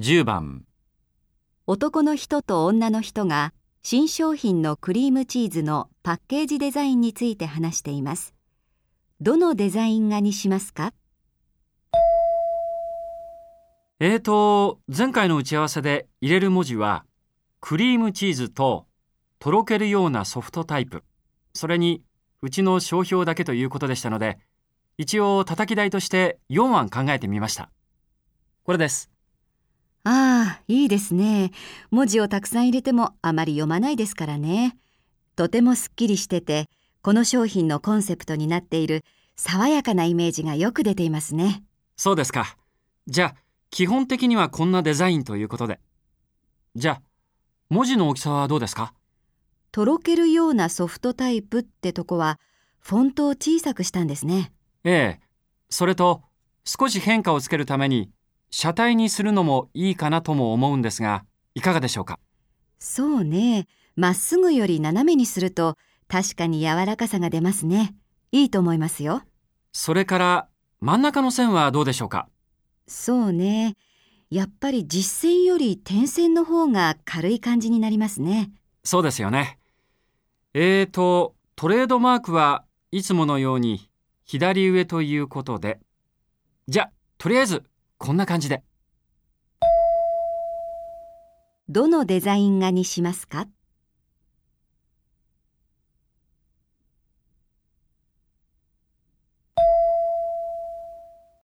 10番男の人と女の人が新商品のクリームチーズのパッケージデザインについて話しています。どのデザイン画にしますか？えーと、前回の打ち合わせで入れる文字は、クリームチーズととろけるようなソフトタイプ、それにうちの商標だけということでしたので、一応叩き台として4案考えてみました。これです。ああ、いいですね。文字をたくさん入れてもあまり読まないですからね。とてもすっきりしてて、この商品のコンセプトになっている爽やかなイメージがよく出ていますね。そうですか。じゃあ、基本的にはこんなデザインということで。じゃあ、文字の大きさはどうですか？とろけるようなソフトタイプってとこは、フォントを小さくしたんですね。ええ。それと、少し変化をつけるために、車体にするのもいいかなとも思うんですが、いかがでしょうか？そうね。まっすぐより斜めにすると、確かに柔らかさが出ますね。いいと思いますよ。それから、真ん中の線はどうでしょうか？そうね。やっぱり実線より点線の方が軽い感じになりますね。そうですよね。えーと、トレードマークはいつものように左上ということで。じゃ、とりあえず、こんな感じで。どのデザイン画にしますか？